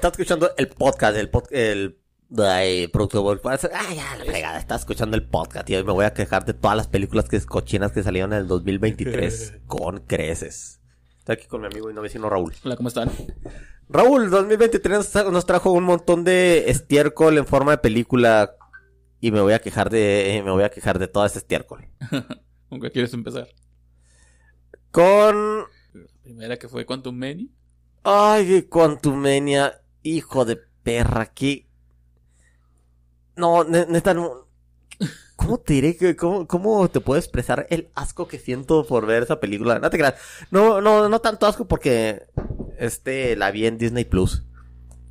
Estás escuchando el podcast, el podcast, el... Ay, productor, ah, ya, la fregada, estás escuchando el podcast y hoy me voy a quejar de todas las películas que cochinas que salieron en el 2023 con creces. Estoy aquí con mi amigo y no vecino Raúl. Hola, ¿cómo están? Raúl, 2023 nos trajo un montón de estiércol en forma de película y me voy a quejar de me voy a quejar de todo ese estiércol. ¿Con qué quieres empezar? Con La primera que fue Quantum Mania. Ay, Quantumania, hijo de perra, que... No, ne- neta, no... ¿Cómo te diré que, cómo, cómo te puedo expresar el asco que siento por ver esa película? No te creas. No, no, no tanto asco porque, este, la vi en Disney Plus.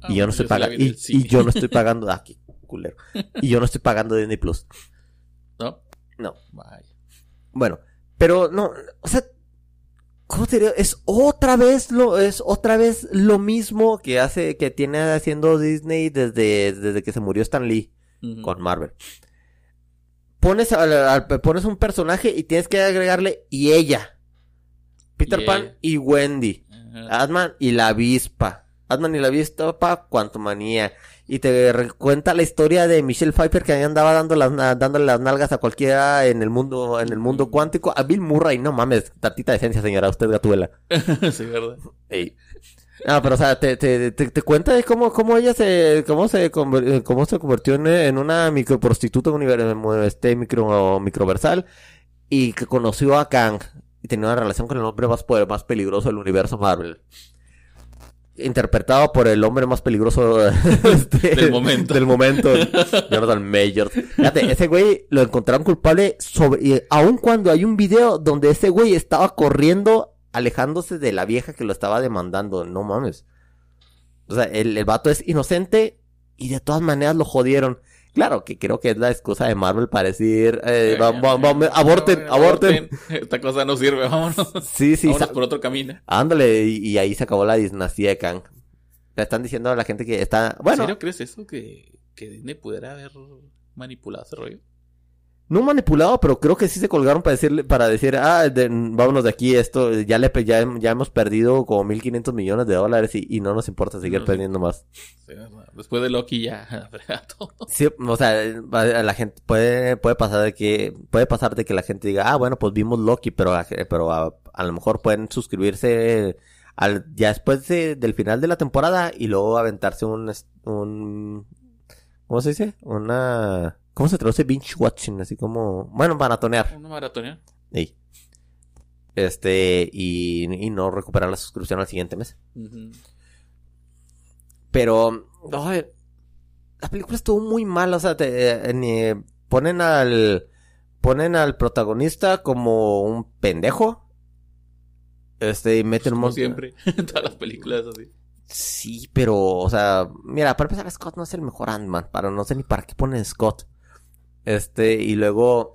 Ah, y yo no estoy pagando, y, y yo no estoy pagando, ah, qué culero. Y yo no estoy pagando Disney Plus. ¿No? No. Vaya. Bueno, pero no, o sea, ¿cómo te diría? Es otra vez lo, es otra vez lo mismo que hace, que tiene haciendo Disney desde, desde que se murió Stan Lee con Marvel. Pones, pones un personaje y tienes que agregarle y ella. Peter Pan y Wendy. Ajá. Atman y la avispa. Atman y la avispa, Quantumania. Y te cuenta la historia de Michelle Pfeiffer que ahí andaba dando las, dándole las nalgas a cualquiera en el mundo, en el mundo cuántico. A Bill Murray, no mames, tantita decencia, señora, usted gatuela. sí, ¿verdad? Ey. No, pero o sea, te, te, te, te cuenta de cómo, cómo ella se, cómo se, conver- eh, cómo se convirtió en, en una microprostituta este micro, microversal y que conoció a Kang y tenía una relación con el hombre más poder, más peligroso del universo Marvel. Interpretado por el hombre más peligroso este, Del momento. Del momento, Jonathan Majors. Fíjate, ese güey lo encontraron culpable sobre, y aun cuando hay un video donde ese güey estaba corriendo, alejándose de la vieja que lo estaba demandando. No mames. O sea, el, el vato es inocente y de todas maneras lo jodieron. Claro que creo que es la excusa de Marvel para decir, eh, va- va- va- aborten, aborten. Esta cosa no sirve, vámonos. Sí, sí, vámonos por otro camino. ándale, y, y ahí se acabó la dinastía de Kang. Le están diciendo a la gente que está, bueno, ¿En serio crees eso? Que, que Disney pudiera haber manipulado ese rollo. No manipulado, pero creo que sí se colgaron para decirle, para decir, ah, de- vámonos de aquí, esto, ya le, ya, ya hemos perdido como 1500 millones de dólares y, y no nos importa seguir No, perdiendo más. Después de Loki ya todo. Sí, o sea, a la gente puede, puede pasar de que, puede pasar de que la gente diga, ah, bueno, pues vimos Loki, pero, a- pero a, a lo mejor pueden suscribirse al, ya después de- del final de la temporada y luego aventarse un, un, ¿cómo se dice? Una, ¿cómo se traduce binge watching? Así como, bueno, maratonear. Una maratón. Sí. Este, y, y no recuperar la suscripción al siguiente mes. Ujú. Pero, ay, la película estuvo muy mal, o sea, te, eh, ponen al, ponen al protagonista como un pendejo. Este, y meten un Como mon- siempre. En todas las películas así. Sí, pero, o sea, mira, para empezar, Scott no es el mejor Ant-Man, para no sé ni para qué ponen Scott. Este, y luego,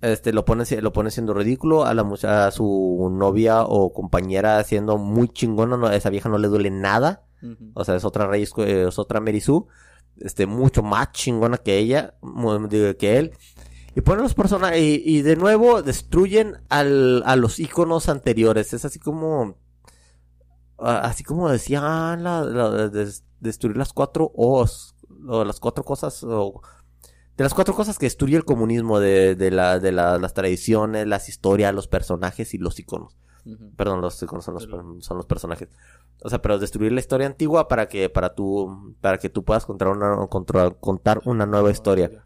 este, lo pone, lo pone siendo ridículo, a la mucha- a su novia o compañera siendo muy chingona, no, a esa vieja no le duele nada. O sea, es otra Rey, es otra Mary Sue. Este, mucho más chingona que ella, que él. Y ponen los personajes, y, y de nuevo destruyen al, a los iconos anteriores. Es así como, así como decía, ah, la, la- des- destruir las cuatro O's, o las cuatro cosas, o, de las cuatro cosas que destruye el comunismo, de, de, la, de la- las tradiciones, las historias, los personajes y los iconos. Perdón, los iconos son los, Pero- son los personajes. O sea, pero destruir la historia antigua para que, para tu, para que tú puedas contar una, contra- contar una nueva historia.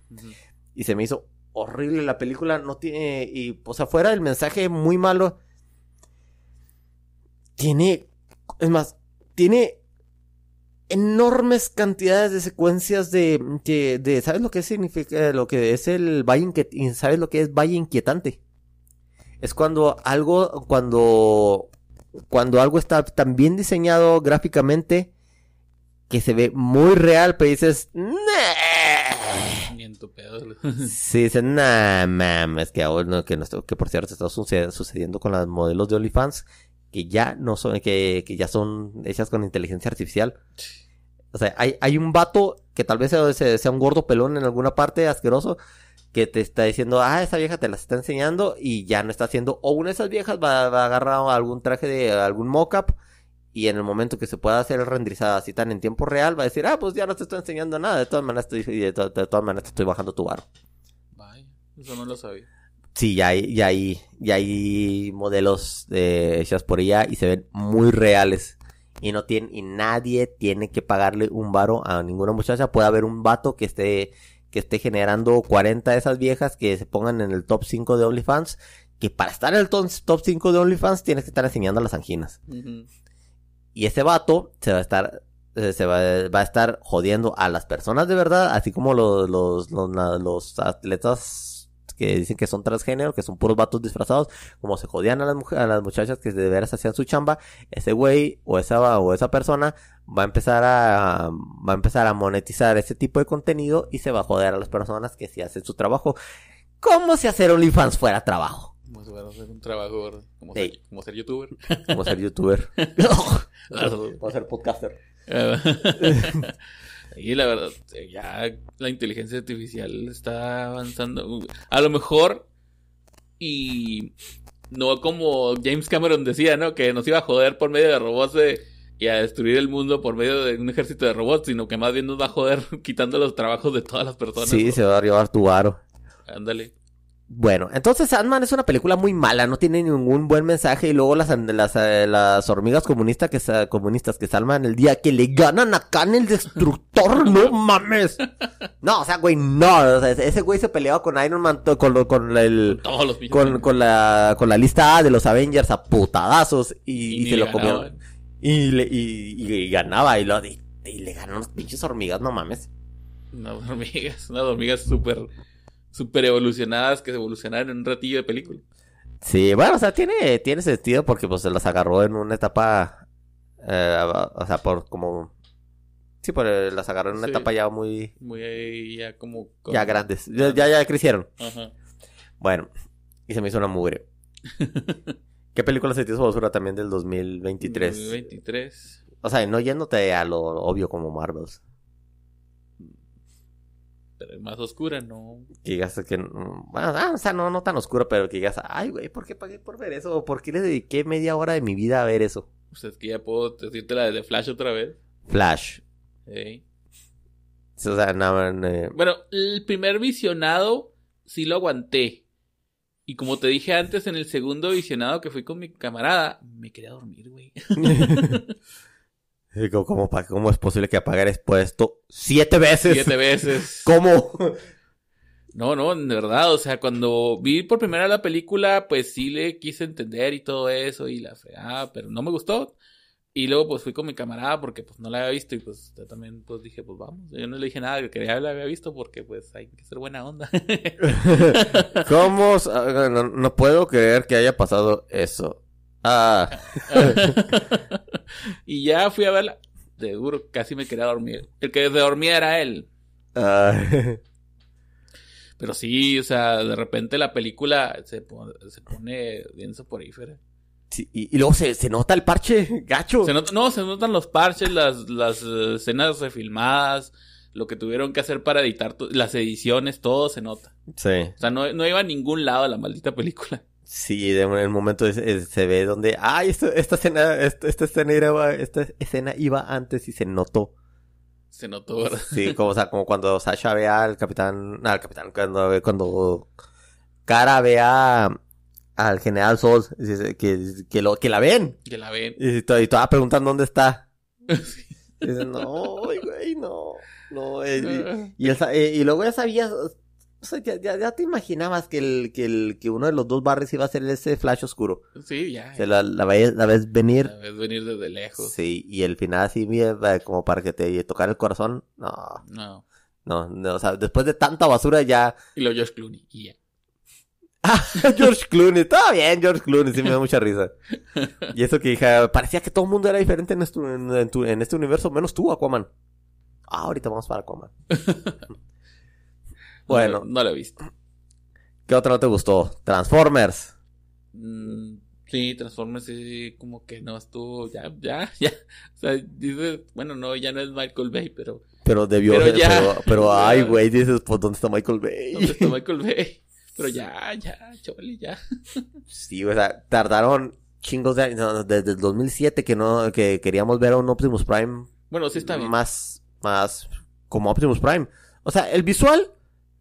Y se me hizo horrible la película, no tiene, y, o sea, fuera del mensaje muy malo, tiene, es más, tiene enormes cantidades de secuencias de, que, de, ¿sabes lo que significa, lo que es el valle inquietante? ¿Sabes lo que es valle inquietante? Es cuando algo, cuando, cuando algo está tan bien diseñado gráficamente que se ve muy real, pero dices, "Nah". Ni en tu pedo. Sí, dicen, nah, mames, que ahora no, que, no, que por cierto está suce- sucediendo con las modelos de OnlyFans, que ya no son, que, que ya son hechas con inteligencia artificial. O sea, hay, hay un vato que tal vez sea, un gordo pelón en alguna parte asqueroso, que te está diciendo, ah, esa vieja te las está enseñando y ya no está haciendo, o una de esas viejas va, va a agarrar algún traje de algún mockup y en el momento que se pueda hacer el renderizado así tan en tiempo real, va a decir, ah, pues ya no te estoy enseñando nada, de todas maneras, estoy, de, to- de todas maneras te estoy bajando tu varo. Vaya, eso no lo sabía. Sí, ya hay, ya hay, ya hay modelos eh, hechas por ella y se ven muy reales. Y no tienen, y nadie tiene que pagarle un varo a ninguna muchacha. Puede haber un vato que esté, que esté generando 40 de esas viejas que se pongan en el top 5 de OnlyFans. Que para estar en el top, top 5 de OnlyFans tienes que estar enseñando las anginas. Y ese vato se va a estar, eh, se va, va a estar jodiendo a las personas de verdad, así como los, los, los atletas que dicen que son transgénero, que son puros vatos disfrazados, como se jodían a las, a las muchachas que de veras hacían su chamba, ese güey o esa, o esa persona va a empezar a, va a empezar a monetizar ese tipo de contenido y se va a joder a las personas que sí hacen su trabajo. Como si hacer OnlyFans fuera trabajo, Como si fuera hacer un trabajo, ¿verdad? Como, Sí. ser, como ser youtuber. como ser youtuber, como ser podcaster. y la verdad, ya la inteligencia artificial está avanzando. A lo mejor, y no como James Cameron decía, ¿no? Que nos iba a joder por medio de robots de- y a destruir el mundo por medio de un ejército de robots, sino que más bien nos va a joder quitando los trabajos de todas las personas. Sí, se va a llevar tu varo. Ándale. Bueno, entonces Ant-Man es una película muy mala, no tiene ningún buen mensaje y luego las, las, eh, las hormigas comunistas que, comunistas que salvan el día que le ganan acá en el destructor, no mames. No, o sea, güey, no, o sea, ese güey se peleaba con Iron Man, con, con el... Todos los pinches- Con, con la, con la lista A de los Avengers a putadazos y, se lo comieron. Y, le, y, y- y ganaba y, lo, y, le ganan los pinches hormigas, no mames. Unas hormigas, unas hormigas súper súper evolucionadas que se evolucionaron en un ratillo de película. Sí, bueno, o sea, tiene, tiene sentido porque pues se las agarró en una etapa, eh, o sea, por como, sí, por, eh, las agarró en una Sí. etapa ya muy, Muy ya como... ya grandes, ya, ya, ya crecieron. Ajá. Bueno, y se me hizo una mugre. ¿Qué película se te hizo basura también del 2023? 2023. O sea, no yéndote a lo obvio como Marvels. Pero es más oscura, ¿no? Que digas que, bueno, ah, o sea, no, no tan oscuro, pero que digas, ay, güey, ¿por qué pagué por ver eso? ¿Por qué le dediqué media hora de mi vida a ver eso? O sea, es que ya puedo decirte la de Flash otra vez. Flash. Ey. O sea, nada, eh, Bueno, el primer visionado sí lo aguanté. Y como te dije antes, en el segundo visionado que fui con mi camarada, me quería dormir, güey. Pa- ¿Cómo es posible que apagar expuesto siete veces? Siete veces. ¿Cómo? No, no, de verdad, o sea, cuando vi por primera vez la película, pues sí le quise entender y todo eso y la fregada, pero no me gustó. Y luego pues fui con mi camarada porque pues no la había visto y pues yo también pues dije, pues vamos. Yo no le dije nada que quería la había visto porque pues hay que ser buena onda. ¿Cómo? ah, No, no puedo creer que haya pasado eso. Ah, y ya fui a verla. De duro, casi me quería dormir. El que se dormía era él. Pero sí, o sea, de repente la película se, pone, se pone bien soporífera. Sí, y, y luego se, se nota el parche gacho. Se nota- no, se notan los parches, las, las escenas refilmadas, lo que tuvieron que hacer para editar, las ediciones, todo se nota. Sí. O sea, no, no iba a ningún lado la maldita película. Sí, de un- en el momento es- es- se ve donde, ay, esto- esta escena, esta, esta escena iba, esta escena iba antes y se notó. Se notó, ¿verdad? Sí, como, o sea, como cuando Sasha ve al capitán, al capitán, cuando, cuando Cara ve a- al general Sol, que, que, lo, que la ven. Que la ven. Y, to- y toda preguntando dónde está. Y dice, no, güey, no, no. eh, y, y, él eh, y luego ya sabías, o sea, ya, ya, ya te imaginabas que, el, que, el, que uno de los dos barrios iba a ser ese flash oscuro. Sí, ya. La, la, ves, la ves venir. La ves venir desde lejos. Sí, y el final así, mira, como para que te tocara el corazón. No, No. no, no, o sea, después de tanta basura ya. Y lo George Clooney. Y ya. George Clooney, estaba bien, George Clooney, sí me da mucha risa. Y eso que dije, parecía que todo el mundo era diferente en en, en tu- en este universo, menos tú, Aquaman. Ah, ahorita vamos para Aquaman. bueno, No, no la he visto. ¿qué otro no te gustó? Transformers. Mm, sí, Transformers sí, como que no estuvo. Ya, ya, ya. O sea, dices, bueno, no, ya no es Michael Bay, pero. Pero debió Pero ser, ya. pero, pero, ay, güey, dices, pues, ¿dónde está Michael Bay? ¿Dónde está Michael Bay? Pero ya, ya, chole, ya. Sí, o sea, tardaron chingos de no, desde el 2007 que no que queríamos ver a un Optimus Prime Bueno, sí está bien. más más como Optimus Prime. O sea, el visual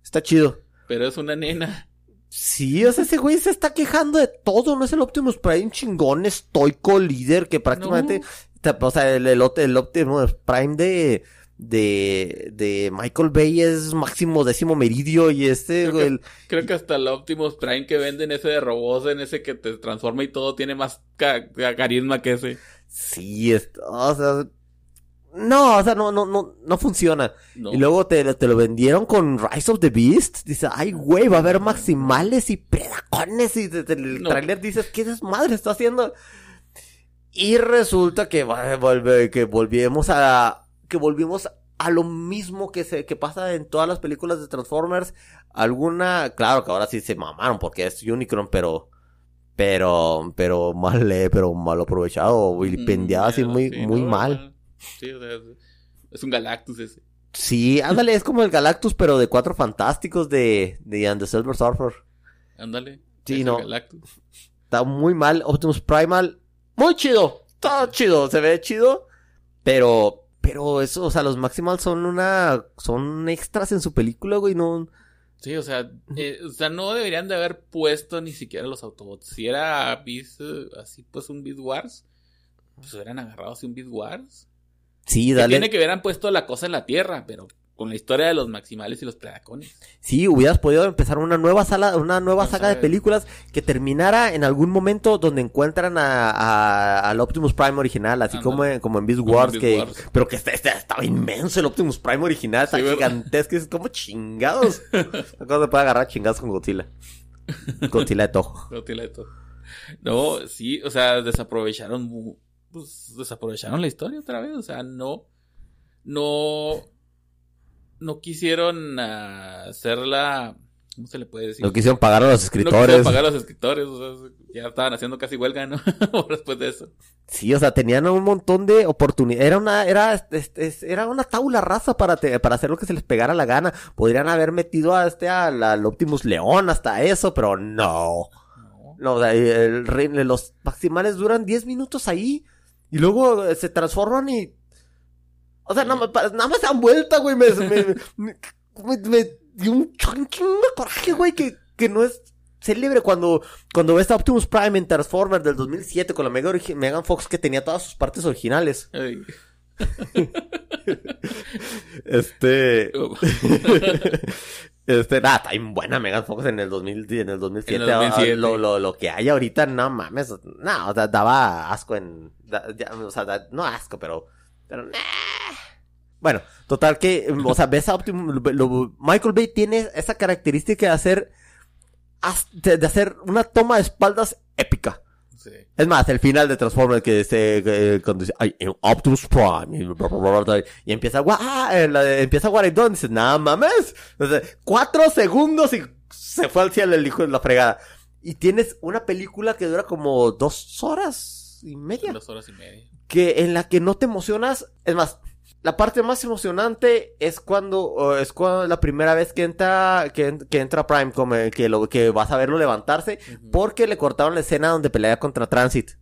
está chido. Pero es una nena. Sí, o sea, ese güey se está quejando de todo, no es el Optimus Prime chingón, estoico, líder, que prácticamente, te- o sea, el, el, el Optimus Prime de, de, de Michael Bay es máximo décimo meridio y este, Creo güey, que- el- Creo que hasta el Optimus Prime que venden ese de robots, en ese que te transforma y todo, tiene más ca- ca- carisma que ese. sí, es, o sea, no, o sea, no, no, no, no funciona. No. Y luego te, te lo vendieron con Rise of the Beast. Dice, ay, güey, va a haber maximales y predacones. Y desde el No. trailer dices, ¿qué desmadre está haciendo? Y resulta que, que volvimos a, que volvimos a lo mismo que se, que pasa en todas las películas de Transformers. Alguna, claro que ahora sí se mamaron porque es Unicron, pero, pero, pero mal, eh, pero mal aprovechado, vilipendiado así Mm, muy, sí, muy no, mal. Sí, o sea, es, un Galactus ese. Sí, ándale, es como el Galactus, pero de cuatro fantásticos de, de And the Silver Surfer. Ándale. Sí, no. Galactus. Está muy mal. Optimus Primal, muy chido. Está chido, se ve chido. Pero, pero eso, o sea, los Maximals son una, son extras en su película, güey, no. Sí, o sea, eh, o sea, no deberían de haber puesto ni siquiera los Autobots. Si era Beast, eh, así pues un Beast Wars, pues hubieran agarrado así un Beast Wars. Sí, Que dale. tiene que hubieran puesto la cosa en la Tierra, pero con la historia de los maximales y los predacones. Sí, hubieras podido empezar una nueva sala, una nueva No saga de películas que terminara en algún momento donde encuentran a, a- al Optimus Prime original, así como en, como en Beast Como en Wars, Beast que, Wars. pero que este- este estaba inmenso el Optimus Prime original, está Sí, ¿verdad? gigantesco, es como chingados. Cosa se puede agarrar chingados con Godzilla. Godzilla de Toho. No tiene todo. No, sí, o sea, desaprovecharon, pues, desaprovecharon la historia otra vez, o sea, no, no, no quisieron ah, hacerla, ¿cómo se le puede decir? No quisieron pagar a los No escritores. quisieron pagar a los escritores, o sea, ya estaban haciendo casi huelga, ¿no? Después de eso. Sí, o sea, tenían un montón de oportunidades. Era una, era, era una tabula rasa para, te- para hacer lo que se les pegara la gana. Podrían haber metido a este, al, al Optimus León hasta eso, pero no. No. No, o sea, el rey- los maximales duran 10 minutos ahí. Y luego eh, se transforman y. O sea, nada nada más se dan vuelta, güey. Me, me, me, dio un chin- chingo de coraje, güey, que, que no es célebre cuando, cuando ves a Optimus Prime en Transformers del 2007 con la Mega Megan Fox que tenía todas sus partes originales. Este. Este, nada, está bien buena Megan Fox en el 2000, en el 2007. En el 2007. Ah, Lo, lo, lo que hay ahorita, no mames. No, o sea, daba asco en. da- ya, o sea, da- no asco, pero. pero nah. Bueno, total que. O sea, ves a Optimus. lo- Michael Bay tiene esa característica de hacer. de hacer una toma de espaldas épica. Sí. Es más, el final de Transformers que se cuando dice "I am Optimus Prime y, bla, bla, bla, bla, y empieza gua- ah, la de- empieza Guaridón dice, nada mames, cuatro segundos y se fue al cielo el hijo de la fregada. Y tienes una película que dura como dos horas y media, Dos horas y media. que en la que no te emocionas, es más, la parte más emocionante es cuando es cuando la primera vez que entra que, en- que entra Prime como que lo que vas a verlo levantarse porque le cortaron la escena donde pelea contra Transit.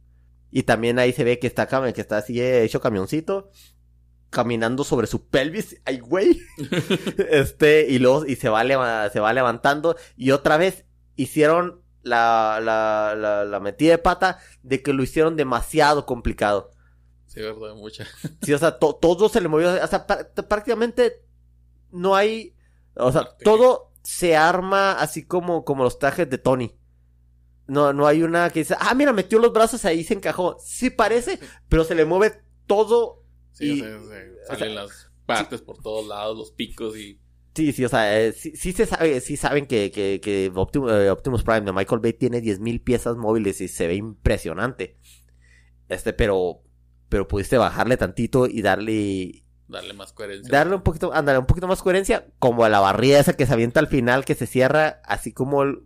Y también ahí se ve que está, que está así eh, hecho camioncito. Caminando sobre su pelvis. Ay, güey. este, y luego, y se va, se va levantando. Y otra vez hicieron la, la, la, la metida de pata de que lo hicieron demasiado complicado. Sí, verdad, mucha. Sí, o sea, to- todo se le movió. O sea, pr- prácticamente no hay. O sea, todo se arma así como, como los trajes de Tony. No, no hay una que dice, ah, mira, metió los brazos ahí y se encajó. Sí parece, pero se le mueve todo. Sí, Y- o sea, se- o salen sea, las partes por todos lados, los picos y... Sí, sí, o sea, eh, sí, sí se sabe, sí saben que, que, que Optimus, eh, Optimus Prime de Michael Bay tiene 10.000 piezas móviles y se ve impresionante. Este, pero, pero pudiste bajarle tantito y darle, darle más coherencia. darle un poquito, ándale, un poquito más coherencia, como a la barrida esa que se avienta al final, que se cierra, así como el-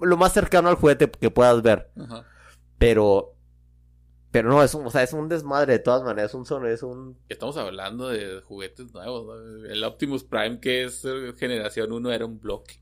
lo más cercano al juguete que puedas ver. Ajá. Pero, pero no, es un, o sea, es un desmadre de todas maneras, un son, es un, Estamos hablando de juguetes nuevos. ¿no? El Optimus Prime, que es eh, generación 1, era un bloque.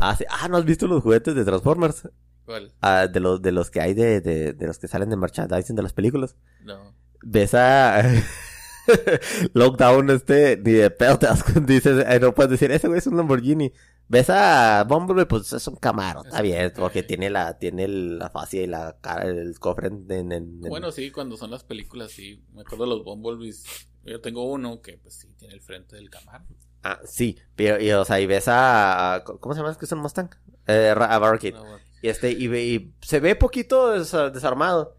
ah, sí, ah, ¿no has visto los juguetes de Transformers? ¿Cuál? Ah, de los de los que hay de, de, de los que salen de merchandising de las películas. No. Ves a Lockdown este ni de pedo te das cuenta, dices, eh, no puedes decir, ese güey es un Lamborghini. Ves a Bumblebee, pues es un Camaro, está bien, porque tiene la tiene la fascia y la cara, el cofre en, en- en- Bueno, sí, cuando son las películas, sí. Me acuerdo de los Bumblebees. Yo tengo uno que, pues sí, tiene el frente del Camaro. Ah, sí, pero, y, o sea, y ves a, ¿cómo se llama? ¿Es que es un Mustang? Eh, a Barricade. No, bueno. Y este, y, se ve poquito des- desarmado.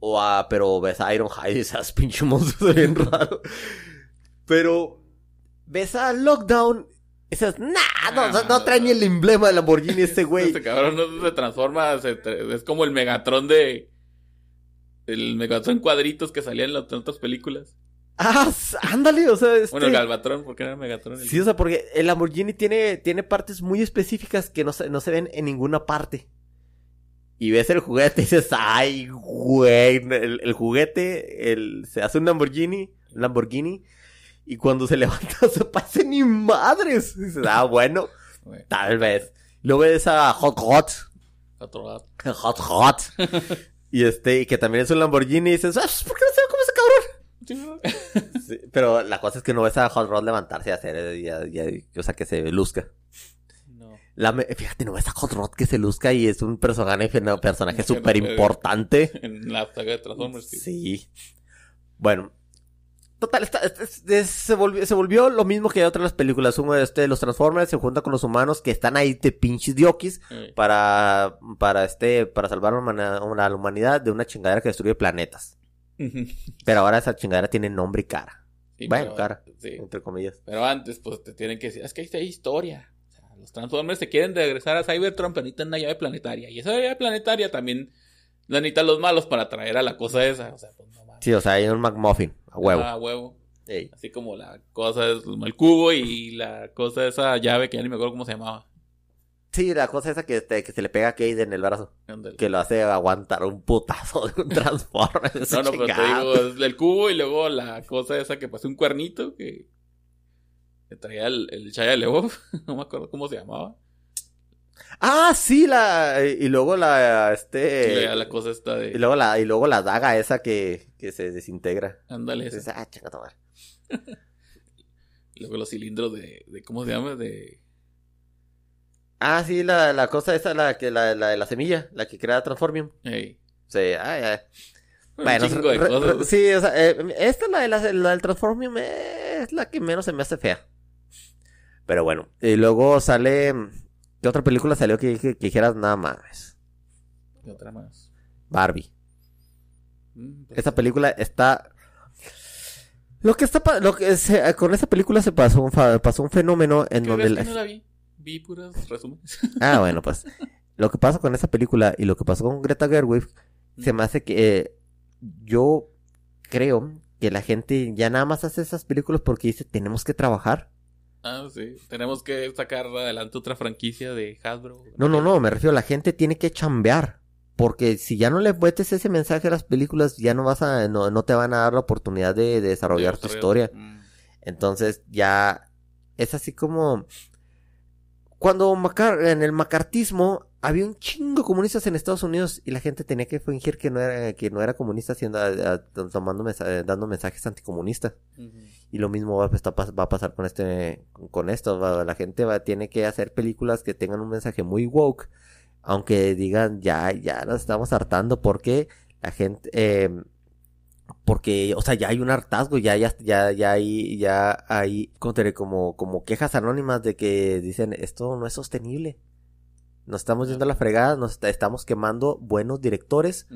O a, pero ves a Ironhide y esas pinche monstruos bien raro. Pero ves a Lockdown y dices, nah, no, no, no trae ni el emblema de Lamborghini este güey. Este cabrón no se transforma, se tra- es como el Megatron de... El Megatron cuadritos que salía en las en otras películas. Ah, ándale, o sea, este... Bueno, el Galvatron, porque era Megatron. el- Sí, o sea, porque el Lamborghini tiene, tiene partes muy específicas que no se, no se ven en ninguna parte. Y ves el juguete y dices, ay, güey, el, el juguete, el, se hace un Lamborghini, Lamborghini, y cuando se levanta se pasa ni madres. Y dices, ah, bueno, tal vez. Luego ves a Hot Hot. Hot Hot, y este, y que también es un Lamborghini, y dices, ah, pues, ¿por qué no se ve cabrón? Sí, pero la cosa es que no ves a Hot Rod levantarse y hacer, eh, o sea, que se luzca. No. La me- fíjate, no ves a Hot Rod que se luzca y es un personaje, personaje no súper importante. En la saga de Transformers, sí. Sí. Bueno. Total, es- es- se, volvió, se volvió lo mismo que otras películas. Uno de este, los Transformers se junta con los humanos que están ahí de pinches diokis para, para este, para salvar a la humanidad de una chingadera que destruye planetas. Pero ahora esa chingadera tiene nombre y cara. Sí, Bueno, pero- cara. Sí. Entre comillas. Pero antes, pues te tienen que decir, es que ahí está historia. O sea, los Transformers se quieren regresar a Cybertron, pero necesitan una llave planetaria. Y esa llave planetaria también la necesitan los malos para traer a la cosa esa. O sea, pues no mames. Sí, o sea, hay un McMuffin, a huevo. Ah, huevo. Ey. Así como la cosa es el cubo y la cosa esa llave que ya ni me acuerdo cómo se llamaba. Sí, la cosa esa que, te- que se le pega a Cade en el brazo. Que lo hace aguantar un putazo de un Transformer. No, no, pero te digo, el cubo y luego la cosa esa que pasó un cuernito que, que traía el, el Shia no me acuerdo cómo se llamaba. Ah, sí, la... Y luego la... Este... y luego la cosa esta de... Y luego la, y luego la daga esa que, que se desintegra. Ándale, ah. Y luego los cilindros de, de ¿cómo se llama? De... Ah, sí, la, la cosa esa, la que la, la de la semilla, la que crea Transformium. Hey, Sí, ay, ay. Bueno, re- re- sí, o sea, eh, esta, la, la, la del Transformium, es la que menos se me hace fea. Pero bueno, y luego sale... ¿Qué otra película salió que, que, que dijeras nada más? Y otra más. Barbie. Mm, pues, Esta película está... Lo que está... Lo que se- con esa película se pasó un, fa- pasó un fenómeno en ¿qué donde... la- no la vi? Vi resúmenes. Ah, bueno, pues. Lo que pasa con esa película y lo que pasó con Greta Gerwig se me hace que eh, yo creo que la gente ya nada más hace esas películas porque dice tenemos que trabajar. Ah, sí. Tenemos que sacar adelante otra franquicia de Hasbro. No, no, no, me refiero la gente tiene que chambear. Porque si ya no le metes ese mensaje a las películas, ya no vas a, no, no te van a dar la oportunidad de, de desarrollar tu historia. Mm. Entonces ya es así como cuando Macar en el macartismo había un chingo de comunistas en Estados Unidos y la gente tenía que fingir que no era que no era comunista haciendo a- a- tomando mensa- dando mensajes anticomunistas y lo mismo va, pas- va a pasar con este con esto va- la gente va tiene que hacer películas que tengan un mensaje muy woke aunque digan ya ya nos estamos hartando porque la gente eh, porque o sea ya hay un hartazgo ya ya ya ya hay ya hay como como quejas anónimas de que dicen esto no es sostenible nos estamos yendo a la fregada nos estamos quemando buenos directores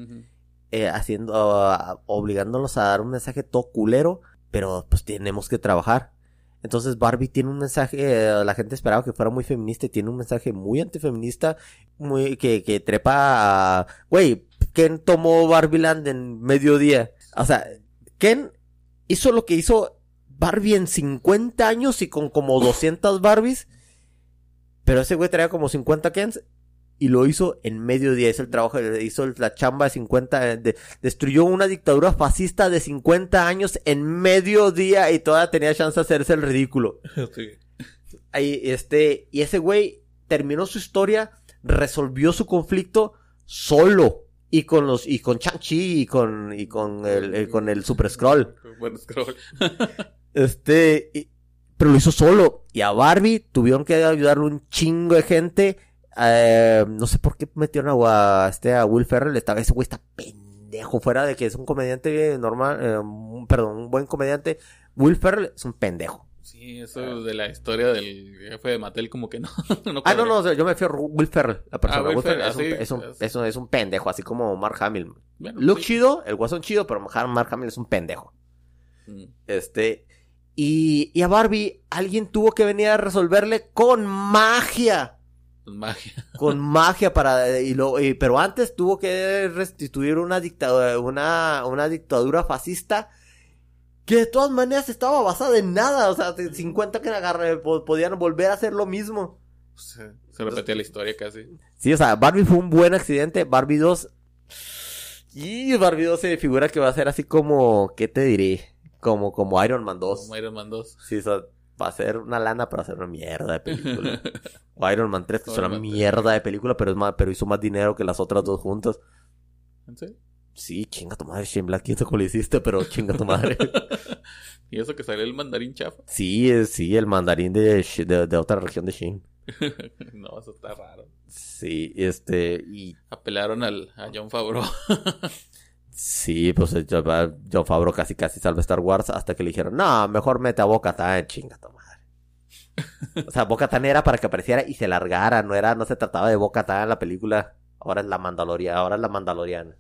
eh, haciendo, ah, obligándonos a dar un mensaje todo culero, pero pues tenemos que trabajar. Entonces Barbie tiene un mensaje, eh, la gente esperaba que fuera muy feminista y tiene un mensaje muy antifeminista, muy, que, que trepa a, güey, Ken tomó Barbieland en mediodía. O sea, Ken hizo lo que hizo Barbie en 50 años y con como 200 Barbies, pero ese güey traía como 50 Kens y lo hizo en mediodía. Hizo el trabajo, hizo la chamba de 50, de- destruyó una dictadura fascista de 50 años en mediodía y todavía tenía chance de hacerse el ridículo. Sí. Ahí, este, y ese güey terminó su historia, resolvió su conflicto solo. Y con los, y con Chang-Chi y con, y con el, el- con el Super Scroll. Bueno, scroll. Este, y- pero lo hizo solo. Y a Barbie tuvieron que ayudarle un chingo de gente. Eh, no sé por qué metieron a, a este, a Will Ferrell. Estaba, ese güey está pendejo. Fuera de que es un comediante normal, eh, un- perdón, un buen comediante. Will Ferrell es un pendejo. Sí, eso de la historia del jefe de Mattel como que no. no Ah, no, no, yo me fui a Will Ferrell, la persona. Ah, Will Ferrell es, un, ah, es, un, sí, es, un, es un- es un pendejo, así como Mark Hamill. Bueno, sí. chido, el guasón chido, pero Mark Hamill es un pendejo. Mm. Este. Y, y a Barbie, alguien tuvo que venir a resolverle con magia. Pues magia. Con magia para. Y lo, y- pero antes tuvo que restituir una dictadura, una, una dictadura fascista. Que de todas maneras estaba basada en nada. O sea, de 50 que po- podían volver a hacer lo mismo. Se, se repetía la historia casi. Sí, o sea, Barbie fue un buen accidente. Barbie 2. Y Barbie 2 se figura que va a ser así como. ¿Qué te diré? Como, como Iron Man 2. Como Iron Man 2. Sí, o sea, va a ser una lana, pero va a ser una mierda de película. o Iron Man 3, que es una Man 3. mierda de película, pero, es más, pero hizo más dinero que las otras dos juntas. ¿En serio? Sí, chinga tu madre, Shane Black, quién sabe lo hiciste, pero chinga tu madre. Y eso que salió el mandarín chafa. sí, es- sí, el mandarín de, de, de otra región de Shane. no, eso está raro. Sí, este, y Apelaron al, a John Favreau. sí, pues eh, John Fa- John Favreau casi casi salva Star Wars hasta que le dijeron, no, mejor mete a Boca Tan, chinga tu madre. o sea, Boca Tan era para que apareciera y se largara, no era, no se trataba de Boca Tan la película. Ahora es la Mandaloriana, ahora es la Mandaloriana.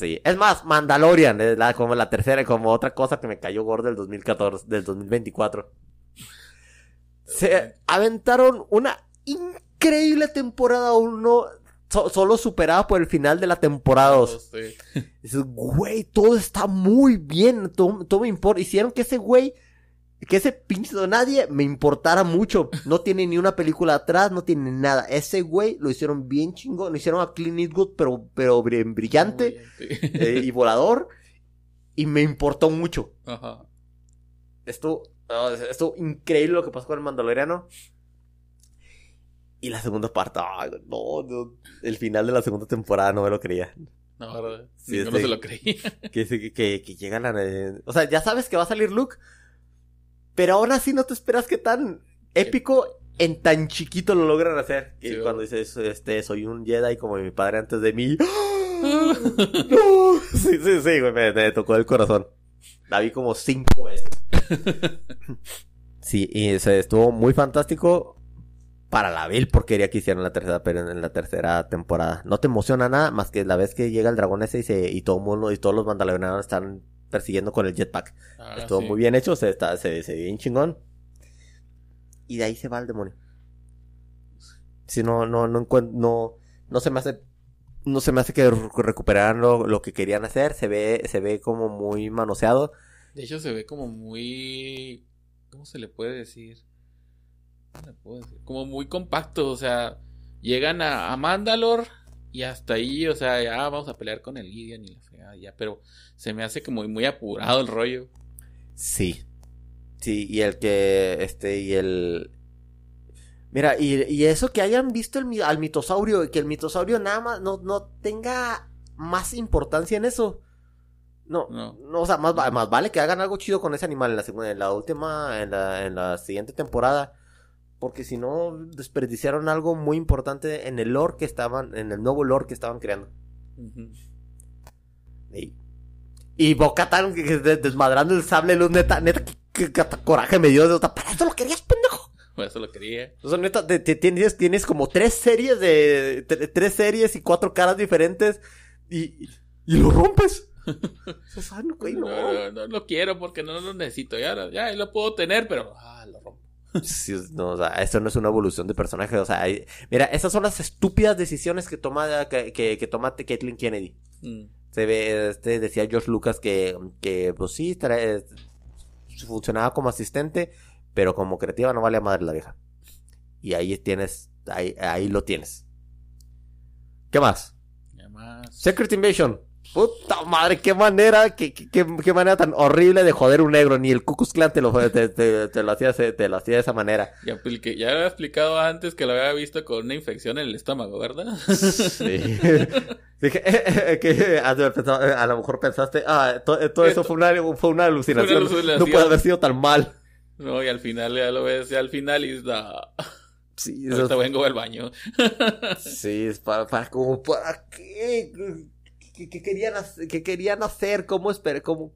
Sí. Es más, Mandalorian, es la, como la tercera, como otra cosa que me cayó gordo del 2014, del 2024. Se aventaron una increíble temporada 1, solo superada por el final de la temporada 2. Sí. Dices, güey, todo está muy bien, todo, todo me importa. Hicieron que ese güey, que ese pinche de nadie me importara mucho. No tiene ni una película atrás, no tiene nada. Ese güey lo hicieron bien chingón, lo hicieron a Clint Eastwood, pero, pero br- brillante eh, y volador. Y me importó mucho. Ajá. Esto, ah, esto increíble lo que pasó con el Mandaloriano. Y la segunda parte, ay, no, no, el final de la segunda temporada no me lo creía. No, verdad. Sí, este- se lo creía. Que, que, que llega la... eh, O sea, ya sabes que va a salir Luke, pero aún así no te esperas que tan épico en tan chiquito lo logran hacer. Y Sí, cuando dices, este, soy un Jedi como mi padre antes de mí. ¡No! Sí, sí, sí, güey, me, me tocó el corazón. La vi como cinco veces. Sí, y se estuvo muy fantástico para la vil porquería que hicieron en la tercera, pero en la tercera temporada. No te emociona nada más que la vez que llega el dragón ese y, se, y todo el mundo y todos los mandalorianos están persiguiendo con el jetpack. Ah, Estuvo sí. muy bien hecho, se, está, se, se ve bien chingón. Y de ahí se va el demonio. Si no, no, no encuentro, no, no se me hace, no se me hace que re- recuperaran lo, lo que querían hacer, se ve, se ve como muy manoseado. De hecho, se ve como muy. ¿Cómo se le puede decir? ¿Cómo le puedo decir? Como muy compacto, o sea, llegan a, a Mandalor y hasta ahí, o sea, ya vamos a pelear con el Gideon y la fregada, ya, pero se me hace como muy apurado el rollo. Sí. Sí, y el que, este, y el... Mira, y, y eso que hayan visto el, al mitosaurio, y que el mitosaurio nada más no, no tenga más importancia en eso. No, No. no, o sea, más, más vale que hagan algo chido con ese animal en la segunda, en la última, en la, en la siguiente temporada. Porque si no, desperdiciaron algo muy importante en el lore que estaban, en el nuevo lore que estaban creando. Y, y Bocatan desmadrando el sable luz, neta, neta, que, coraje me dio de otra. ¿Para eso lo querías, pendejo? Eso lo quería. O sea, neta, te- te- tienes, tienes como tres series de. tre- tres series y cuatro caras diferentes. Y, y lo rompes. O sea, no, no lo quiero porque no lo necesito. Ya, ya lo puedo tener, pero ah, lo rompo. Sí, no, o sea, esto no es una evolución de personaje. O sea, hay- mira, esas son las estúpidas decisiones que toma, que, que, que toma Caitlyn Kennedy. Mm. Se ve, este, decía George Lucas que, que pues sí, trae- funcionaba como asistente, pero como creativa no vale a madre la vieja. Y ahí tienes, ahí, ahí lo tienes. ¿Qué más? Y además, Secret Invasion. Puta madre, qué manera, qué, qué, qué, manera tan horrible de joder un negro. Ni el Ku Klux Klan te lo, te, te- te lo hacía, te lo hacía de esa manera. Ya, apliqué- ya había explicado antes que lo había visto con una infección en el estómago, ¿verdad? Sí. Dije, eh, eh, que de haber pensado, eh, a lo mejor pensaste, ah, to- eh, todo eso fue una, fue una alucinación. No puede haber sido tan mal. no, y al final ya lo ves, ya al final y da. Sí, eso Ahorita vengo al baño. sí, es para, para, como, ¿para qué? ¿Qué, qué querían, hacer, qué querían hacer? ¿Cómo esperar? ¿Cómo?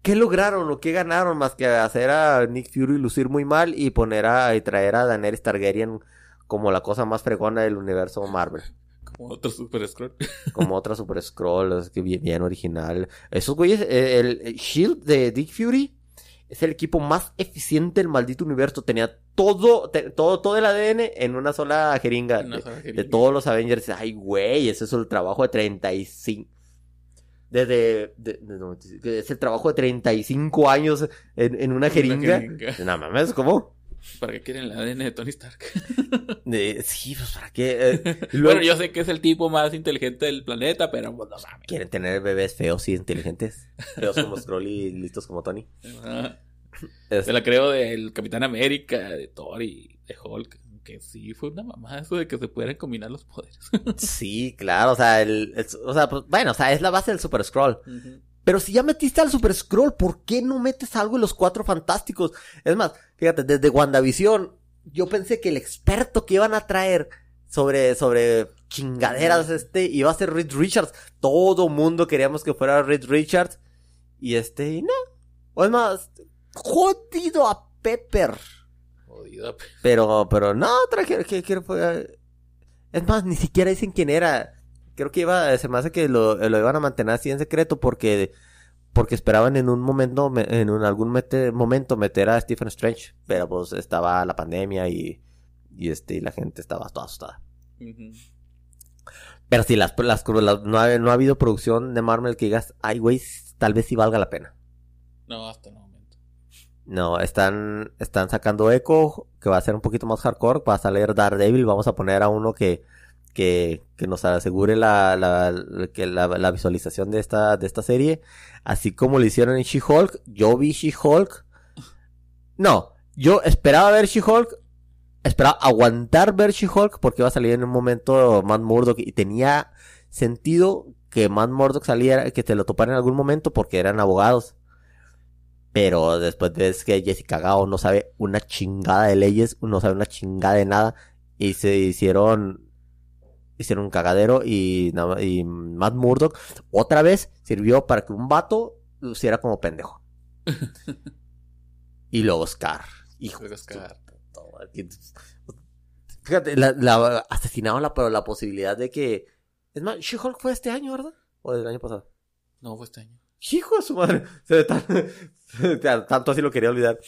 ¿Qué lograron o qué ganaron más que hacer a Nick Fury lucir muy mal y poner a, y traer a Daenerys Targaryen como la cosa más fregona del universo Marvel? Como otro Super Scroll. como otra Super Scroll, es que bien, bien original. Esos güeyes, eh, el, el Shield de Dick Fury es el equipo más eficiente del maldito universo. Tenía todo, te- todo, todo el ADN en una sola jeringa. Una de, sola de jeringa. todos los Avengers. Ay, güey, ese es el trabajo de 35. Desde, de- de- no, es el trabajo de 35 años en, en una jeringa. jeringa. No mames, ¿cómo? ¿Para qué quieren el ADN de Tony Stark? Sí, pues para qué. Eh, luego- Bueno, yo sé que es el tipo más inteligente del planeta, pero pues no sabe. Quieren tener bebés feos y inteligentes. Feos como Scroll y listos como Tony. Ah, Es- Se la creo del Capitán América, de Thor y de Hulk. Que sí, fue una mamá eso de que se pudieran combinar los poderes. Sí, claro, o sea, el, el- o sea, pues, bueno, o sea, es la base del Super Scroll. Pero si ya metiste al Super Scroll, ¿por qué no metes algo de los cuatro fantásticos? Es más, fíjate, desde WandaVision, yo pensé que el experto que iban a traer sobre, sobre chingaderas, este, iba a ser Reed Richards. Todo mundo queríamos que fuera Reed Richards. Y este, y no. O es más, jodido a Pepper. Jodido. Pero, pero no, trajeron que, que. Es más, ni siquiera dicen quién era. Creo que iba, se me hace que lo, lo iban a mantener así en secreto porque, porque esperaban en un momento, me- en un, algún mete- momento meter a Stephen Strange. Pero pues estaba la pandemia y, y este, y la gente estaba toda asustada. Pero sí, las, las, las- no, ha, no ha habido producción de Marvel que digas, ay güey, tal vez sí valga la pena. No, hasta el momento. No, están, están sacando Echo, que va a ser un poquito más hardcore, va a salir Daredevil, vamos a poner a uno que, que, que nos asegure la, la, que la, la visualización de esta, de esta serie, así como lo hicieron en She-Hulk, yo vi She-Hulk, no, yo esperaba ver She-Hulk, esperaba aguantar ver She-Hulk porque iba a salir en un momento Matt Murdock y tenía sentido que Matt Murdock saliera, que te lo toparan en algún momento porque eran abogados. Pero después ves que Jessica Gao no sabe una chingada de leyes, no sabe una chingada de nada. Y se hicieron. Hicieron un cagadero y, Matt Murdock otra vez sirvió para que un vato luciera como pendejo. y luego Scar. Hijo Luego Scar. Fíjate, la, la, asesinaron la, la posibilidad de que. Es más, She-Hulk fue este año, ¿verdad? O del año pasado. No, fue este año. Hijo de su madre. Se- tan- tan- tanto así lo quería olvidar.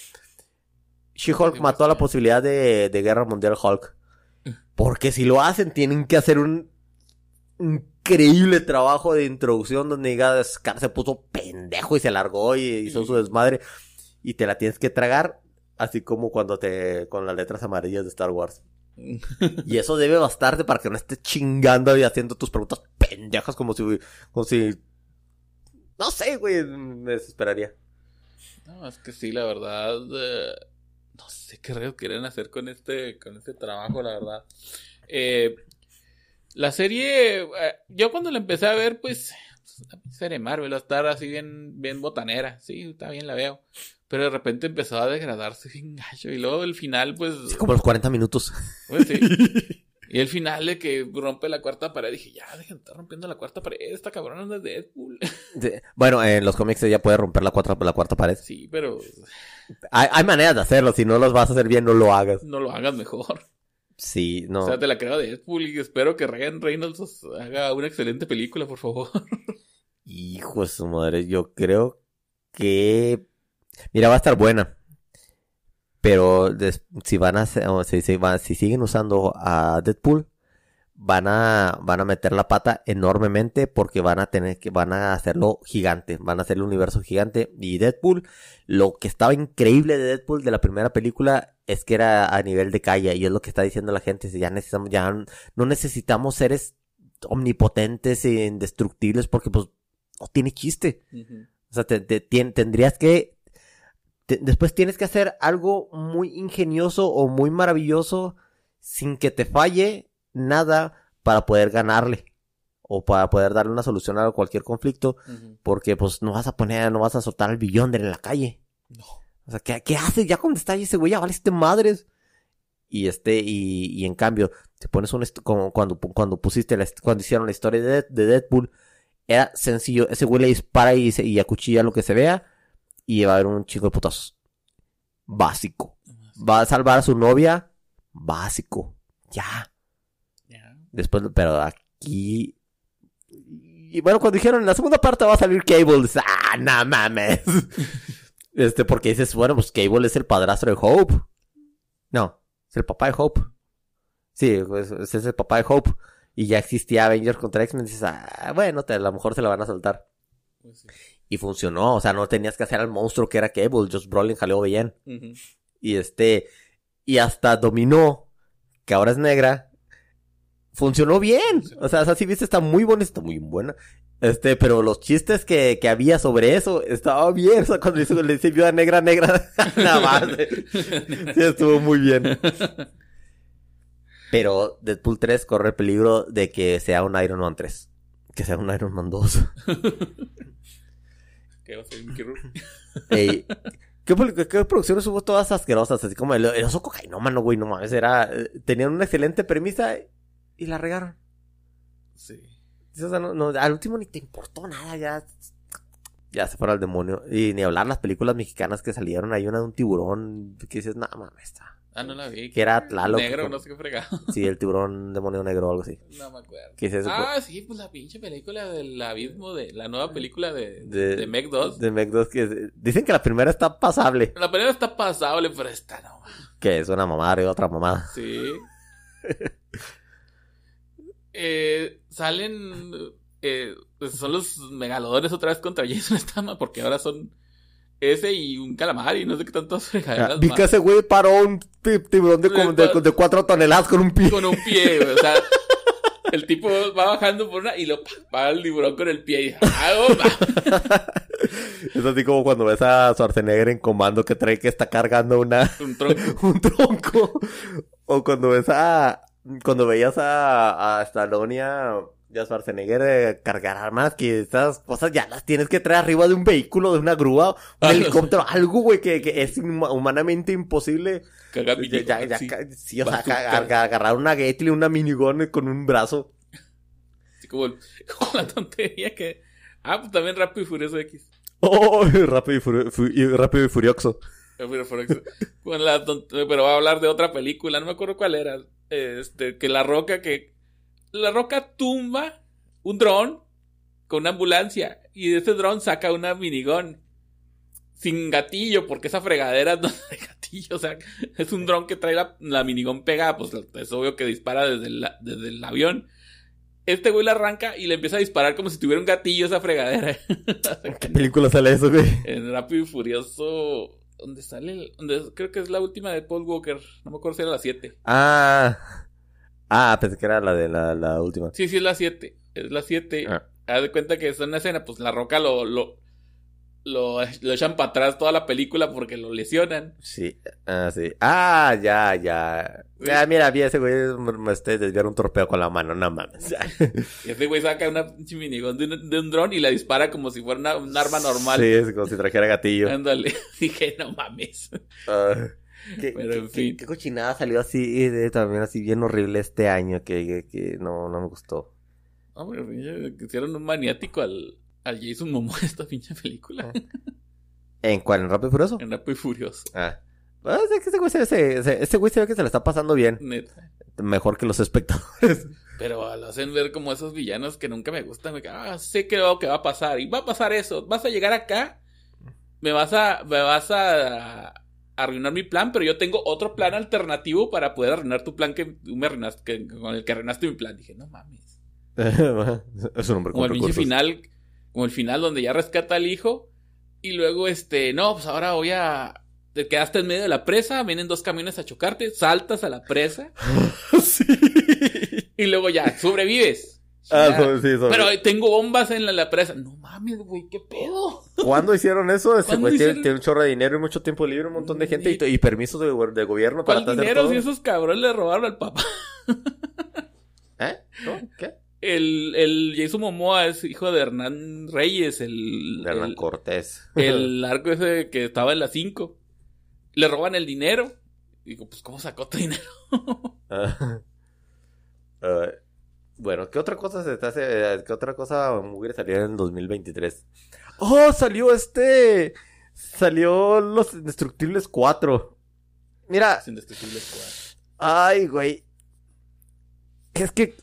She-Hulk mató a la sí. posibilidad de, de Guerra Mundial Hulk. Porque si lo hacen, tienen que hacer un increíble trabajo de introducción donde diga Scar se puso pendejo y se largó y hizo su desmadre. Y te la tienes que tragar. Así como cuando te. con las letras amarillas de Star Wars. Y eso debe bastarte para que no estés chingando y haciendo tus preguntas pendejas como si. como si. No sé, güey. Me desesperaría. No, es que sí, la verdad. eh, no sé qué rayos quieren hacer con este, con este trabajo, la verdad. Eh, la serie, eh, yo cuando la empecé a ver, pues, serie Marvel, va a estar así bien, bien botanera. Sí, está bien, la veo. Pero de repente empezó a degradarse bien gacho. Y luego el final, pues. Así como los 40 minutos. pues, sí. Y el final de que rompe la cuarta pared, dije, ya, dejen de estar rompiendo la cuarta pared, esta cabrona no es Deadpool. De- Bueno, en los cómics ya puede romper la, cuarta la cuarta pared. Sí, pero Hay, hay maneras de hacerlo. Si no los vas a hacer bien, no lo hagas. no lo hagas mejor. Sí, no. O sea, te la creo de Deadpool y espero que Ryan Reynolds haga una excelente película, por favor. Hijo de su madre, yo creo que... Mira, va a estar buena. Pero des- si van a si, si van- si siguen usando a Deadpool, van a, van a meter la pata enormemente porque van a tener que, van a hacerlo gigante, van a hacer el universo gigante. Y Deadpool, lo que estaba increíble de Deadpool de la primera película es que era a nivel de calle y es lo que está diciendo la gente, ya necesitamos, ya no necesitamos seres omnipotentes e indestructibles porque pues no tiene chiste. O sea, te- tendrías que... te- después tienes que hacer algo muy ingenioso o muy maravilloso sin que te falle nada para poder ganarle. O para poder darle una solución a cualquier conflicto. Porque pues no vas a poner, no vas a soltar al billón en la calle. No. O sea, ¿qué, qué haces? Ya cuando está ahí ese güey, ya valiste madres. Y este, y, y en cambio, te pones un, como cuando, cuando pusiste, la, cuando hicieron la historia de, de Deadpool, era sencillo, ese güey le dispara y, se- y acuchilla lo que se vea, y va a haber un chico de putazos. Básico. Va a salvar a su novia, básico. Ya. Ya. Después, pero aquí. Y bueno, cuando dijeron en la segunda parte va a salir Cable, dices, ah, no mames. Este, porque dices, bueno, pues Cable es el padrastro de Hope. No, es el papá de Hope. Sí, pues, es el papá de Hope. Y ya existía Avengers contra X-Men. Dices, ah, bueno, te- a lo mejor se la van a soltar. Pues sí. Y funcionó, o sea, no tenías que hacer al monstruo que era Cable. Josh Brolin jaleó bien. Y este, y hasta dominó, que ahora es negra, funcionó bien. O sea, esa sí viste, está muy buena, está muy buena. Este, pero los chistes que, que había sobre eso, estaba bien. O sea, cuando le hizo- le dice viuda negra, negra, nada más. Sí, estuvo muy bien. Pero Deadpool 3 corre el peligro de que sea un Iron Man 3. Que sea un Iron Man 2. ¿Qué va a ser? ¿Qué ru- Ey, ¿qué, poli- qué- qué producciones hubo todas asquerosas? Así como el, el oso cocainómano, güey, no mames. Era, eh, tenían una excelente premisa y la regaron. Sí. O sea, no, no, al último ni te importó nada, ya. Ya se fuera al demonio. Y ni hablar las películas mexicanas que salieron. Hay una de un tiburón que dices, no mames, está. Ah, no la vi. Que era Tlaloc. Negro, no sé qué fregado. Sí, el tiburón demonio negro o algo así. No me acuerdo. ¿Qué es eso? Ah, sí, pues la pinche película del abismo de la nueva película de, De- de, Meg 2. De Meg 2 que dicen que la primera está pasable. La película está pasable, pero esta no. Que es una mamada y otra mamada. Sí. eh, salen. eh, pues son los megalodones otra vez contra Jason Statham, porque ahora son ese y un calamar y no sé qué tantas Ah, fregaderas Vi que ese güey paró un ti- tiburón de, como de, de cuatro toneladas con un pie. Con un pie, güey, o sea. El tipo va bajando por una y lo pa, va al tiburón con el pie y dice, ¡ah, oh, va". Es así como cuando ves a Schwarzenegger en comando que trae que está cargando una, Un tronco. un tronco. O cuando ves a. Cuando veías a, a Stallone y a, y a Schwarzenegger eh, cargar armas, que esas cosas ya las tienes que traer arriba de un vehículo, de una grúa, un Ah, helicóptero, algo, güey, que, que es humanamente imposible. Caga Ya, ya, ya, sí. sí, o sea, agarrar una Gatling, una minigón con un brazo. Así como, el- como la tontería que. Ah, pues también Rápido y Furioso X. Oh, rápido y, furi- fu- y rápido y furioso. Rápido y Furioso. La Pero va a hablar de otra película, no me acuerdo cuál era. Este, que la roca que. La roca tumba un dron con una ambulancia. Y de ese dron saca una minigón. Sin gatillo, porque esa fregadera no tiene gatillo. O sea, es un dron que trae la, la minigón pegada. Pues es obvio que dispara desde el, desde el avión. Este güey la arranca y le empieza a disparar como si tuviera un gatillo esa fregadera. ¿En qué película sale eso, güey? En Rápido y Furioso. ¿Dónde sale? el- donde, creo que es la última de Paul Walker. No me acuerdo si era la 7. Ah. Ah, pensé que era la de la, la última. Sí, sí, es la 7. Es la 7. Ah. Haz de cuenta que es una escena, pues la roca lo, lo, lo, lo echan para atrás toda la película porque lo lesionan. Sí, ah, sí. Ah, ya, ya. Ah, mira, vi a ese güey me, este, desviar un torpeo con la mano, no mames. Y este güey saca una pinche minigón de un, de un dron y la dispara como si fuera una- un arma normal. Sí, es como si trajera gatillo. Ándale. Dije, no mames. Ah, qué, Pero, en qué- fin. qué cochinada salió así, de, también así bien horrible este año que, que, que no, no me gustó. Hombre, pinche, hicieron un maniático al, al Jason Momoa esta pinche película. ¿En cuál? ¿En Rápido y Furioso? En Rápido y Furioso. Ah. Ah, es que ese güey se, ve- se- se- ese güey se ve que se le está pasando bien. Neta. Mejor que los espectadores. Pero lo hacen ver como esos villanos que nunca me gustan. me- Ah, sé que lo que va a pasar. Y va a pasar eso. Vas a llegar acá. Me vas a. Me vas a. arruinar mi plan, pero yo tengo otro plan alternativo para poder arruinar tu plan que tú me arruinaste, que- con el que arruinaste mi plan. Dije, no mames. es un hombre Como el pinche final, como el final donde ya rescata al hijo. Y luego, este, no, pues ahora voy a. Te quedaste en medio de la presa, vienen dos camiones a chocarte, saltas a la presa sí. y luego ya sobrevives. Ah, sí, Pero tengo bombas en la, la presa. No mames, güey, ¿qué pedo? ¿Cuándo hicieron eso? ¿Cuándo güey tiene, hicieron? tiene un chorro de dinero y mucho tiempo libre, un montón de gente y, y permisos de, go- de gobierno para ¿Cuál dinero todo. si esos cabrones le robaron al papá? ¿Eh? ¿No? ¿Qué? El, el Jason Momoa es hijo de Hernán Reyes, el, De Hernán el, Cortés. el arco ese que estaba en la 5. Le roban el dinero. Digo, pues, ¿cómo sacó tu dinero? Ah. Ah, bueno, ¿qué otra cosa se te hace? eh, ¿Qué otra cosa mugre salió en 2023? ¡Oh! Salió este. Salió Los Indestructibles 4. Mira, Es indestructible Squad. ay, güey. Es que.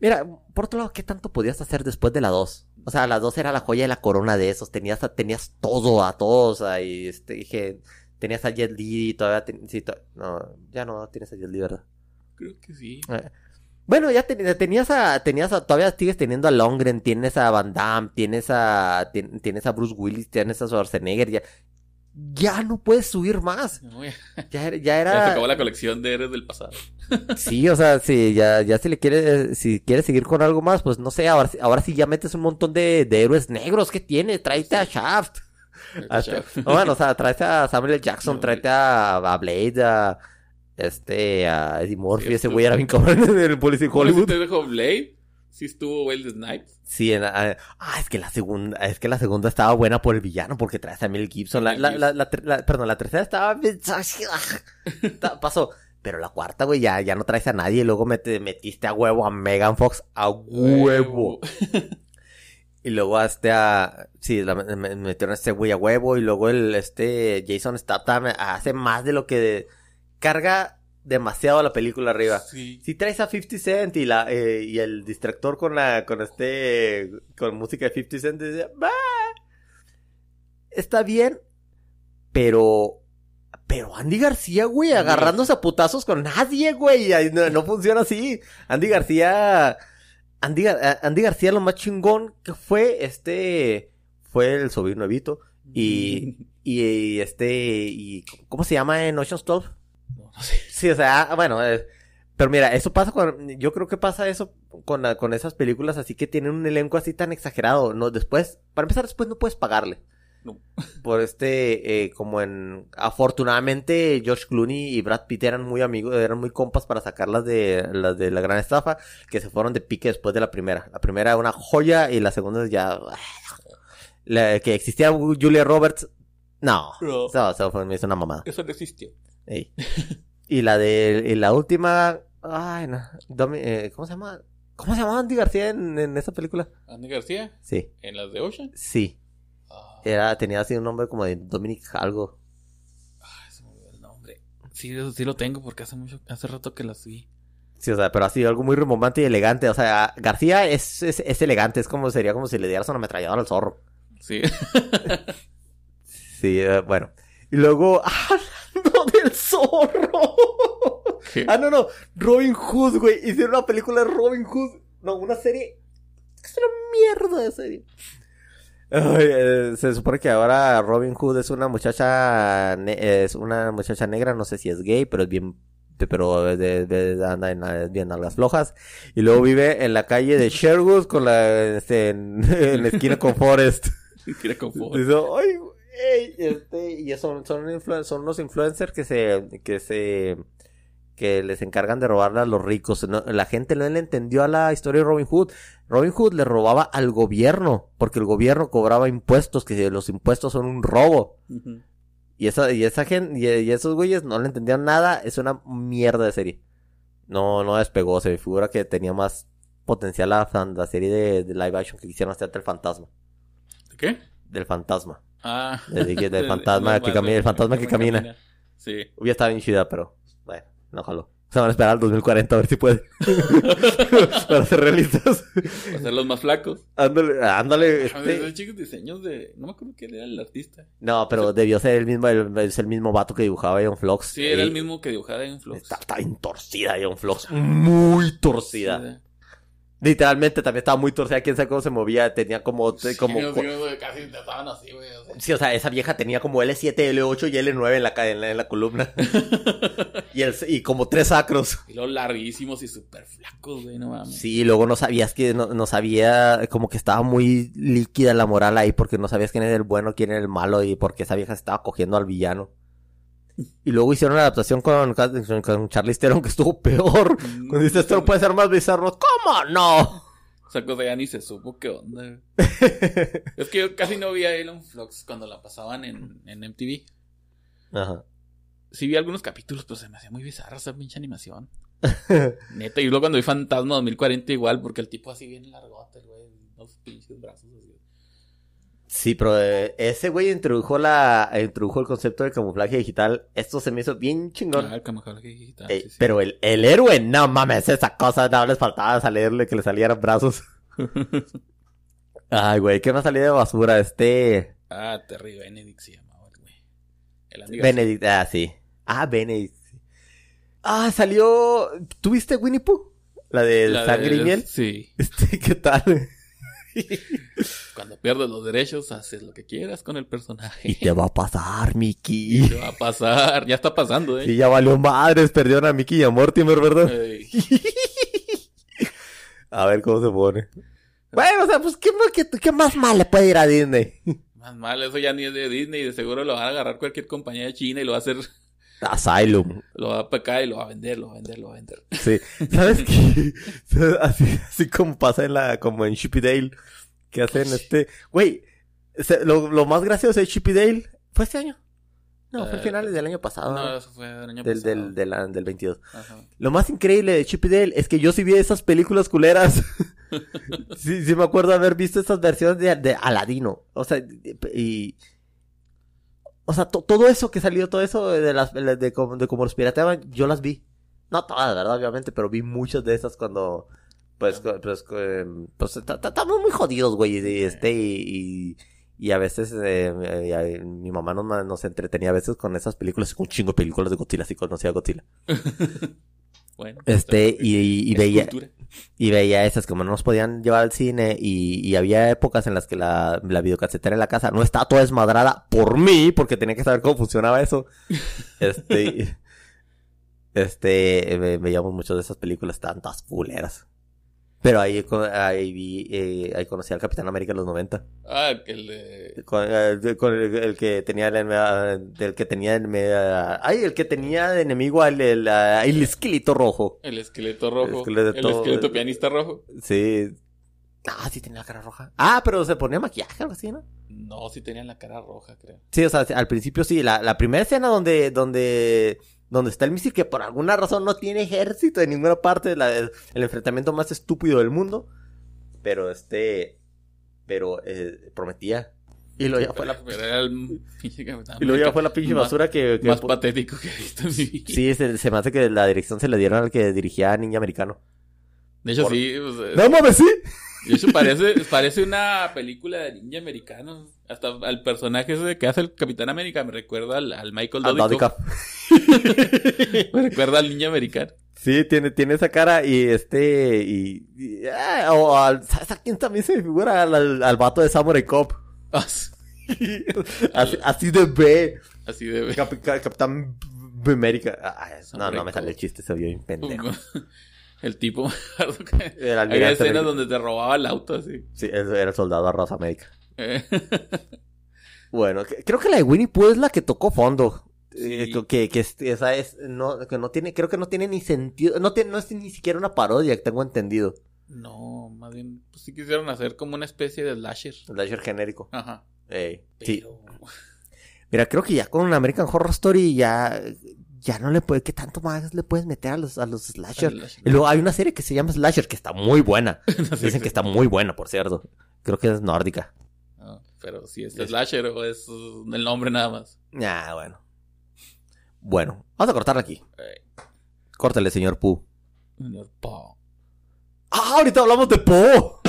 Mira, por otro lado, ¿qué tanto podías hacer después de la 2? O sea, la 2 era la joya de la corona de esos. Tenías, tenías todo a todos. Ahí, este, dije. Tenías a Jet Li y todavía. ten- sí, to- no, ya no tienes a Jet Li, ¿verdad? Creo que sí. Eh, Bueno, ya ten- tenías a, tenías a, todavía sigues teniendo a Longren, tienes a Van Damme, tienes a, tien- tienes a Bruce Willis, tienes a Schwarzenegger, ya, ya no puedes subir más. Ya, Ya, era- ya se acabó la colección de héroes del pasado. sí, o sea, sí, ya, ya si le quieres, si quieres seguir con algo más, pues no sé, ahora, sí- ahora sí ya metes un montón de, de héroes negros, ¿qué tiene? Tráete a Shaft. A- no, bueno, o sea, tráete a Samuel L. Jackson, No, tráete a, a Blade, a, este, a Eddie Murphy, ese güey era bien cabrón en el Police de Hollywood. Te dejó Blade? Sí estuvo Wesley Snipes. Sí, en la- ah, es que la segunda, es que la segunda estaba buena por el villano porque traes a Mel Gibson. La, la, la, perdón, la tercera estaba pasó. Pero la cuarta, güey, ya, ya no traes a nadie. Y luego mete- metiste a huevo a Megan Fox a huevo. Y luego hasta a, sí, metieron a este güey a huevo. Y luego el, este, Jason Statham hace más de lo que carga demasiado la película arriba. Sí. Si traes a 50 Cent y la eh, y el distractor con la con este con música de 50 Cent dice, "Bah". está bien, pero pero Andy García, güey, agarrándose a putazos con nadie, güey, no, no funciona así. Andy García Andy, Andy García lo más chingón que fue este fue el sobrino de Vito y y este y ¿cómo se llama en Ocean's 12? Sí, o sea, bueno, eh, pero mira, eso pasa con, yo creo que pasa eso con, la- con esas películas así que tienen un elenco así tan exagerado, ¿no? Después, para empezar, después no puedes pagarle. No. Por este, eh, como en, afortunadamente, George Clooney y Brad Pitt eran muy amigos, eran muy compas para sacar las de, las de la gran estafa, que se fueron de pique después de la primera. La primera una joya y la segunda ya, la, que existía Julia Roberts, no, No. eso, eso fue, me hizo una mamada. Eso no existió. Ey. y la de y la última, ay no, Domi- eh, ¿cómo se llama? ¿Cómo se llama Andy García en, en esa película? Andy García, Sí, en las de Ocean. sí, Ah, era tenía así un nombre como de Dominic algo. se me olvidó el nombre. Sí, eso sí lo tengo porque hace mucho, hace rato que las vi. Sí, o sea, pero así algo muy romántico y elegante, o sea, García es, es, es elegante, es como sería como si le dieras una ametralladora al zorro. Sí. Sí, eh, bueno. Y luego, del zorro. ¿Qué? Ah, no, no. Robin Hood, güey. Hicieron una película de Robin Hood. No, una serie. Es una mierda de serie. Ay, eh, se supone que ahora Robin Hood es una muchacha. es una muchacha negra. No sé si es gay, pero es bien. Pero de, de- anda en la- bien a las flojas. Y luego vive en la calle de Sherwood con la. Este, en, en la esquina con Forrest. Tira con fuego. Dice, ay, este, y son, son, son los influencers que se, que se, que les encargan de robarle a los ricos. No, la gente no le entendió a la historia de Robin Hood. Robin Hood le robaba al gobierno, porque el gobierno cobraba impuestos, que los impuestos son un robo. Y esa, y esa gente, y, y esos güeyes no le entendían nada, es una mierda de serie. No, no despegó, se me figura que tenía más potencial la, la serie de, de live action que quisieron hacer del fantasma. ¿De qué? Del fantasma. Ah. Del- del fantasma que camina- el fantasma que camina. Sí. Hubiera estado bien chida, pero bueno, no jaló. Se van a esperar al 2040 a ver si puede. Para ser realistas. Para ser los más flacos. Ándale, ándale. A ver, este- esos chicos diseños de. No me acuerdo quién era el artista. No, pero debió ser el mismo, el, es el mismo vato que dibujaba Ion Flux. Sí, era el mismo que dibujaba en Flux. Está, está bien torcida Ion Flux. Muy torcida. Literalmente también estaba muy torcida, quién sabe cómo se movía, tenía como... Sí, como no, sí, no, casi estaban así, güey. o sea. Sí, o sea, esa vieja tenía como L7, L8 y L9 en la, en la, en la columna. y, el, y como tres sacros. Y luego larguísimos y súper flacos, güey, no mames. Sí, y luego no sabías que, no, no sabía, como que estaba muy líquida la moral ahí porque no sabías quién era el bueno, quién era el malo y porque esa vieja se estaba cogiendo al villano. Y luego hicieron una adaptación con, con, con Charlize Theron que estuvo peor. Mm, Cuando dices, esto no puede ser más bizarro. ¿Cómo no? Esa cosa ya ni se supo qué onda. güey. es que yo casi no vi a Elon Flux cuando la pasaban en, en MTV. Ajá. Sí vi algunos capítulos, pero se me hacía muy bizarra esa pinche animación. Neta, y luego cuando vi Fantasma 2040 igual, porque el tipo así bien largote, güey, unos pinches brazos así. Sí, pero eh, ese güey introdujo la, introdujo el concepto de camuflaje digital. Esto se me hizo bien chingón. Ah, el camuflaje digital, Eh, sí, sí. Pero el, el héroe, no mames, esa cosa, no les faltaba salirle que le salieran brazos. Ay, güey, ¿qué más salía de basura? Este. Ah, Terry Benedict se llamaba el güey. El amigo Benedict, ah, sí. Ah, Benedict. Ah, salió. ¿Tuviste Winnie Pooh? La de La de- sangre y miel. Sí. Este, ¿qué tal? Cuando pierdes los derechos, haces lo que quieras con el personaje. y te va a pasar, Y Mickey. te va a pasar. Ya está pasando, eh. Sí, ya valió madres, perdieron a Mickey y a Mortimer, ¿verdad? A ver cómo se pone. Bueno, o sea, pues, ¿qué, más- qué, qué más mal le puede ir a Disney? Más mal, eso ya ni es de Disney. De seguro lo van a agarrar cualquier compañía de China y lo va a hacer. Asylum. Lo va a pecar y lo va a vender, lo va a vender, lo va a vender. Sí. ¿Sabes qué? Así, así como pasa en la, como en Chippy Dale, que hacen este, güey, lo, lo más gracioso de Chippy Dale fue este año. No, fue a finales del año pasado. No, eso fue el año del, pasado. del, del, del 22. Ajá. Lo más increíble de Chippy Dale es que yo sí vi esas películas culeras. sí, sí me acuerdo haber visto esas versiones de, de Aladino. O sea, y... O sea, to- todo eso que salió, todo eso de las de, de, cómo- de cómo los pirateaban, yo las vi. No todas, ¿verdad? Obviamente, pero vi muchas de esas cuando... Pues, pues, em, pues, ta- ta- estamos muy jodidos, güey, y, este, y, y, a veces, eh, eh, eh, mi mamá nos, nos entretenía a veces con esas películas, con un chingo de películas de Godzilla, así conocía a Godzilla. Bueno. Este, está- y, veía, cultura. y veía esas como no nos podían llevar al cine y, y había épocas en las que la, la videocasetera en la casa no estaba toda desmadrada por mí, porque tenía que saber cómo funcionaba eso. Este, este, ve- veíamos muchas de esas películas tantas culeras. Pero ahí, ahí vi, eh, ahí conocí al Capitán América en los 90. Ah, que el de... Con, eh, con el, el que tenía el, el que tenía el, ay, el que tenía de enemigo al, el, el esqueleto rojo. El esqueleto rojo. El esqueleto- el esqueleto pianista rojo. Sí. Ah, sí tenía la cara roja. Ah, pero se ponía maquillaje, algo así, ¿no? No, sí tenía la cara roja, creo. Sí, o sea, al principio sí. La, la primera escena donde, donde, donde está el misil que por alguna razón no tiene ejército en ninguna parte, la- el, enfrentamiento más estúpido del mundo. Pero este, pero eh, prometía. Y luego ya fue la, y luego ya fue la pinche más- basura que, que Más patético que he visto en mi vida. Sí, se, se me hace que la dirección se le dieron al que dirigía a Niño Americano. De hecho, Por- sí. No mames, sí. Hecho, parece, parece una película de ninja americano. Hasta al personaje ese que hace el Capitán América me recuerda al, al Michael. Dudikoff. Me recuerda al ninja americano. Sí, tiene, tiene esa cara y este, y, y- ah, o al, ¿sabes a quién también se figura? Al, al, al vato de Samurai Cop. Ah, así, así de B. Así de... Cap- Cap- Capitán B- América. Ah, no, no me sale el chiste, se vio bien pendejo. El tipo, El había escenas donde te robaba el auto así. Sí, era el soldado a Rosa América. Eh, Bueno, creo que la de Winnie Pooh es la que tocó fondo. Sí. Eh, que, que es- esa es, no, que no tiene, creo que no tiene ni sentido, no tiene, no es ni siquiera una parodia, tengo entendido. no, más bien, pues sí quisieron hacer como una especie de slasher. Slasher genérico. Ajá. Ey, sí. Pero... Mira, creo que ya con American Horror Story ya, ya no le puede, ¿qué tanto más le puedes meter a los, a los slasher? Slasher. Y luego hay una serie que se llama Slasher que está muy buena. No sé Dicen que está muy buena, por cierto. Creo que es nórdica. No, pero si es Es- slasher o es el nombre nada más. Ah, bueno. Bueno, vamos a cortarla aquí. Eh, Córtale, señor Pooh. señor Paw. Ah, ahorita hablamos de Poe.